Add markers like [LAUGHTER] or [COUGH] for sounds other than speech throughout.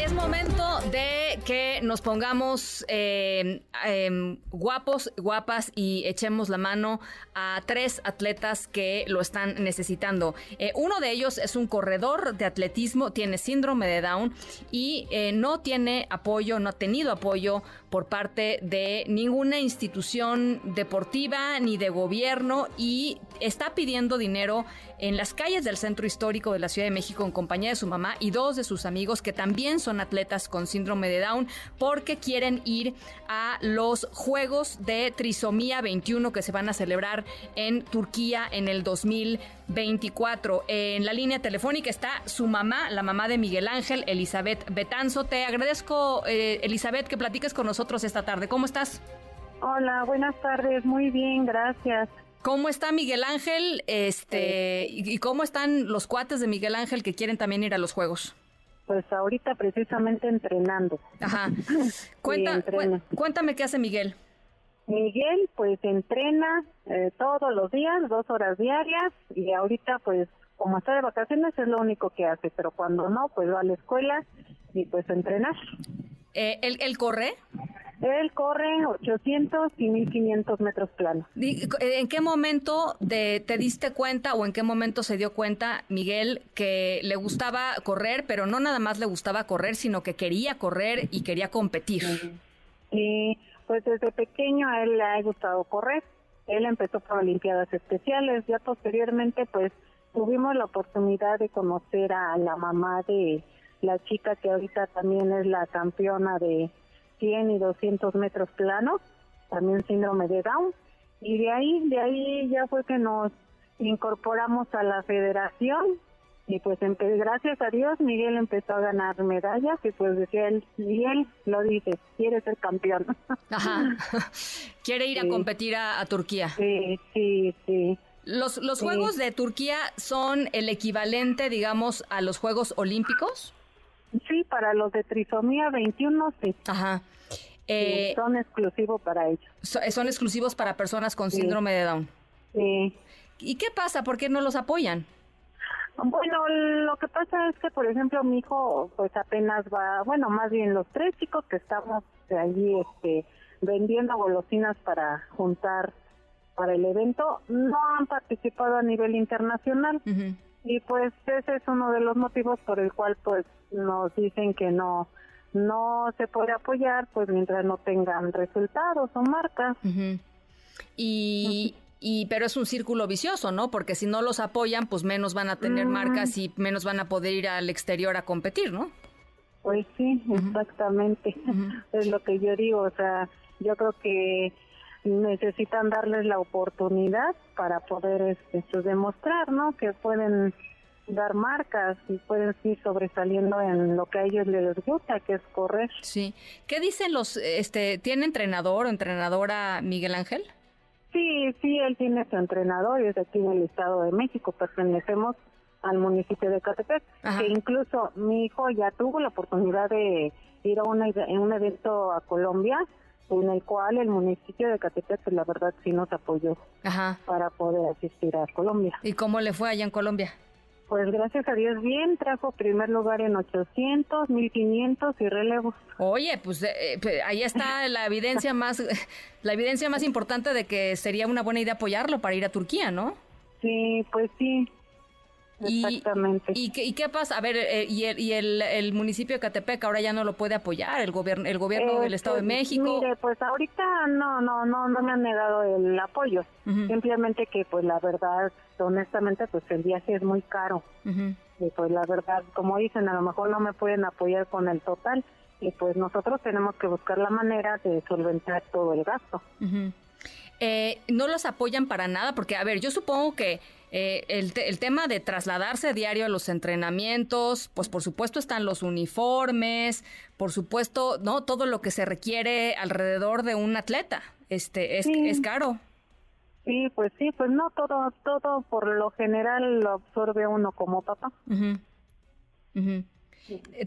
Es momento de que nos pongamos eh, em, guapos, guapas y echemos la mano a tres atletas que lo están necesitando. Eh, uno de ellos es un corredor de atletismo, tiene síndrome de Down y eh, no tiene apoyo, no ha tenido apoyo por parte de ninguna institución deportiva ni de gobierno y está pidiendo dinero en las calles del centro histórico de la Ciudad de México en compañía de su mamá y dos de sus amigos que también son atletas con síndrome de Down porque quieren ir a los Juegos de Trisomía 21 que se van a celebrar en Turquía en el 2024. En la línea telefónica está su mamá, la mamá de Miguel Ángel, Elizabeth Betanzo. Te agradezco, eh, Elizabeth, que platiques con nosotros esta tarde. ¿Cómo estás? Hola, buenas tardes. Muy bien, gracias. ¿Cómo está Miguel Ángel? Este, y, cómo están los cuates de Miguel Ángel que quieren también ir a los juegos? Pues ahorita precisamente entrenando. Ajá. [LAUGHS] Cuéntame qué hace Miguel. Miguel pues entrena eh, todos los días, dos horas diarias y ahorita pues como está de vacaciones es lo único que hace, pero cuando no pues va a la escuela y pues entrenar. Eh, ¿él, ¿Él corre? Él corre 800 y 1500 metros planos. ¿En qué momento de, te diste cuenta o en qué momento se dio cuenta, Miguel, que le gustaba correr, pero no nada más le gustaba correr, sino que quería correr y quería competir? Sí, pues desde pequeño a él le ha gustado correr. Él empezó por Olimpiadas Especiales. Ya posteriormente, pues tuvimos la oportunidad de conocer a la mamá de la chica que ahorita también es la campeona de 100 y 200 metros planos, también síndrome de Down, y de ahí, de ahí ya fue que nos incorporamos a la federación y pues gracias a Dios Miguel empezó a ganar medallas y pues decía él, Miguel lo dice, quiere ser campeón. [LAUGHS] Ajá, [LAUGHS] quiere ir a competir a, Turquía. Sí, sí, sí. ¿Los, los Juegos de Turquía son el equivalente, digamos, a los Juegos Olímpicos? Sí, para los de trisomía 21 sí. Ajá. Eh, son exclusivos para ellos. son exclusivos para personas con síndrome de Down. Sí. ¿Y qué pasa? ¿Por qué no los apoyan? Bueno, lo que pasa es que, por ejemplo, mi hijo, pues apenas va, bueno, más bien los tres chicos que estamos allí, este, vendiendo golosinas para juntar para el evento, no han participado a nivel internacional. Y pues ese es uno de los motivos por el cual, pues, nos dicen que no no se puede apoyar pues mientras no tengan resultados o marcas. Y, y pero es un círculo vicioso, ¿no? Porque si no los apoyan, pues menos van a tener marcas y menos van a poder ir al exterior a competir, ¿no? Pues sí, exactamente. Es lo que yo digo, o sea, yo creo que necesitan darles la oportunidad para poder este, pues, demostrar, ¿no? Que pueden dar marcas y pueden ir sobresaliendo en lo que a ellos les gusta, que es correr. Sí. ¿Qué dicen los, este, tiene entrenador o entrenadora Miguel Ángel? Sí, sí, él tiene su entrenador y es aquí en el Estado de México. Pertenecemos al municipio de Catepec, que incluso mi hijo ya tuvo la oportunidad de ir a, una, un evento a Colombia, en el cual el municipio de Catepec, pues, la verdad, sí nos apoyó para poder asistir a Colombia. ¿Y cómo le fue allá en Colombia? Pues gracias a Dios bien, trajo primer lugar en 800, 1500 y relevos. Oye, pues, eh, eh, pues, ahí está la evidencia más la evidencia más importante de que sería una buena idea apoyarlo para ir a Turquía, ¿no? Sí, pues sí. Exactamente. ¿Y, y, qué, pasa? A ver, eh, y, el, y el, municipio de Catepec ahora ya no lo puede apoyar, el gobierno el gobierno del Estado de este, México. Mire, pues ahorita no, no, no, no me han negado el apoyo. Simplemente que, pues la verdad, honestamente, pues el viaje es muy caro. Y pues la verdad, como dicen, a lo mejor no me pueden apoyar con el total. Y pues nosotros tenemos que buscar la manera de solventar todo el gasto. Eh, no los apoyan para nada, porque, a ver, yo supongo que eh, el, el, tema de trasladarse diario a los entrenamientos, pues por supuesto están los uniformes, por supuesto, ¿no? Todo lo que se requiere alrededor de un atleta, este, es, es caro. Sí, pues sí, pues no, todo, todo por lo general lo absorbe uno como papá.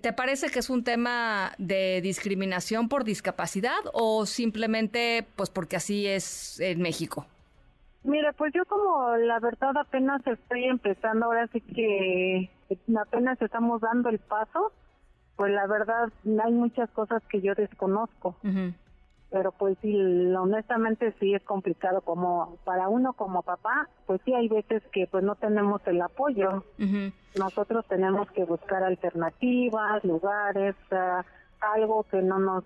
¿Te parece que es un tema de discriminación por discapacidad o simplemente pues porque así es en México? Mira, pues yo como la verdad apenas estoy empezando, ahora sí que apenas estamos dando el paso, pues la verdad hay muchas cosas que yo desconozco. Pero pues sí, honestamente sí es complicado como para uno como papá, pues sí hay veces que pues no tenemos el apoyo. Nosotros tenemos que buscar alternativas, lugares, algo que no nos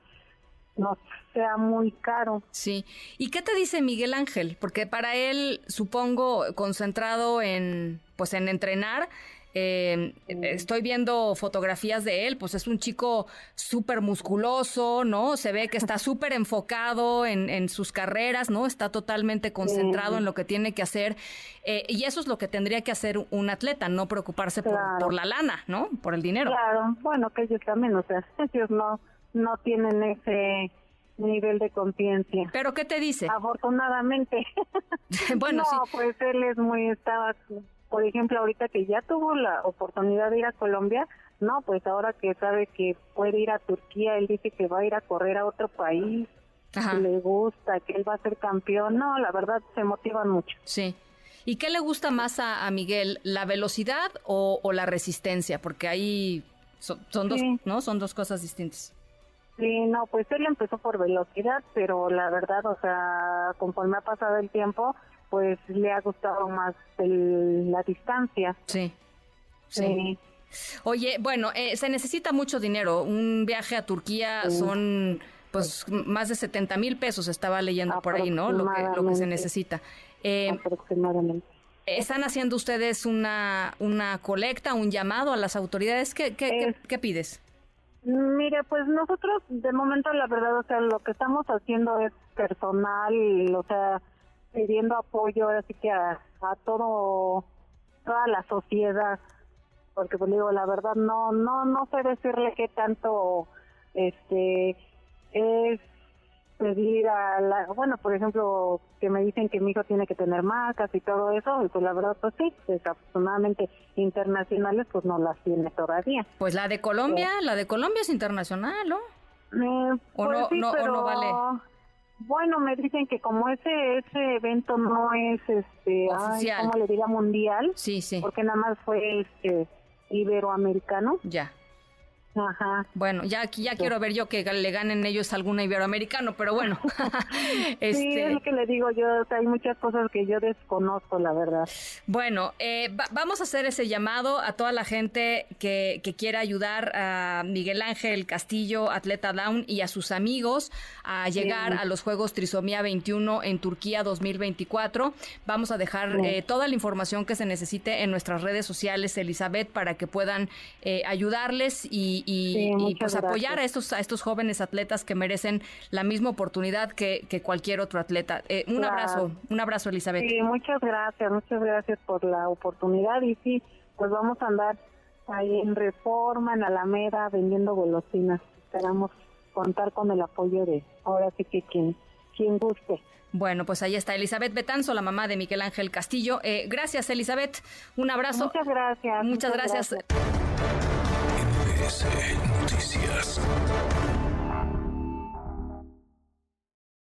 no sea muy caro. Sí. ¿Y qué te dice Miguel Ángel? Porque para él, supongo, concentrado en, pues, en entrenar, eh, estoy viendo fotografías de él, pues es un chico súper musculoso, ¿no? Se ve que está súper enfocado en, en, sus carreras, ¿no? Está totalmente concentrado en lo que tiene que hacer. Eh, y eso es lo que tendría que hacer un atleta, no preocuparse por, por, la lana, ¿no? Por el dinero. Claro, bueno, que ellos también, o sea, [LAUGHS] ellos no no tienen ese nivel de conciencia. ¿Pero qué te dice? Afortunadamente. [LAUGHS] [LAUGHS] bueno, no, pues él es muy, estaba, por ejemplo, ahorita que ya tuvo la oportunidad de ir a Colombia, no, pues ahora que sabe que puede ir a Turquía, él dice que va a ir a correr a otro país, que le gusta, que él va a ser campeón. No, la verdad se motivan mucho. Sí. ¿Y qué le gusta más a, Miguel, la velocidad o, la resistencia? Porque ahí son, dos, ¿no? Son dos cosas distintas. Sí, no, pues él empezó por velocidad, pero la verdad, o sea, conforme ha pasado el tiempo, pues le ha gustado más la distancia. Sí. Sí. Oye, bueno, eh, se necesita mucho dinero. Un viaje a Turquía son pues más de 70 mil pesos, estaba leyendo por ahí, ¿no? Lo que, lo que se necesita. Eh, Aproximadamente. ¿Están haciendo ustedes una, una colecta, un llamado a las autoridades? ¿Qué, qué, qué pides? Mire, pues nosotros de momento la verdad, o sea, lo que estamos haciendo es personal, o sea, pidiendo apoyo así que a, a todo toda la sociedad, porque pues digo, la verdad no no no sé decirle qué tanto este es pedir a la, bueno, por ejemplo, que me dicen que mi hijo tiene que tener marcas y todo eso, y pues la verdad, pues sí, desafortunadamente internacionales, pues no las tiene todavía. Pues la de Colombia, la de Colombia es internacional, ¿no? Eh, ¿O, pues no, no, vale? Bueno, me dicen que como ese ese evento no es, este, Oficial. le diga mundial, sí, sí. porque nada más fue este iberoamericano. Ya. Ajá. Bueno, ya aquí ya quiero ver yo que le ganen ellos algún iberoamericano, pero bueno. [LAUGHS] [LAUGHS] este... Sí, es lo que le digo yo, hay muchas cosas que yo desconozco, la verdad. Bueno, eh, vamos a hacer ese llamado a toda la gente que, que quiera ayudar a Miguel Ángel Castillo, atleta Down, y a sus amigos a llegar a los Juegos Trisomía 21 en Turquía 2024. Vamos a dejar eh, toda la información que se necesite en nuestras redes sociales, Elizabeth, para que puedan eh, ayudarles y y, pues apoyar a estos, a estos jóvenes atletas que merecen la misma oportunidad que, cualquier otro atleta. Eh, un abrazo, un abrazo Elizabeth. Sí, muchas gracias, muchas gracias por la oportunidad y sí, pues vamos a andar ahí en Reforma, en Alameda, vendiendo golosinas. Esperamos contar con el apoyo de ahora sí que quien, quien guste. Bueno, pues ahí está Elizabeth Betanzo, la mamá de Miguel Ángel Castillo. Eh, gracias, Elizabeth. Un abrazo. Muchas gracias. Muchas, gracias. Noticias.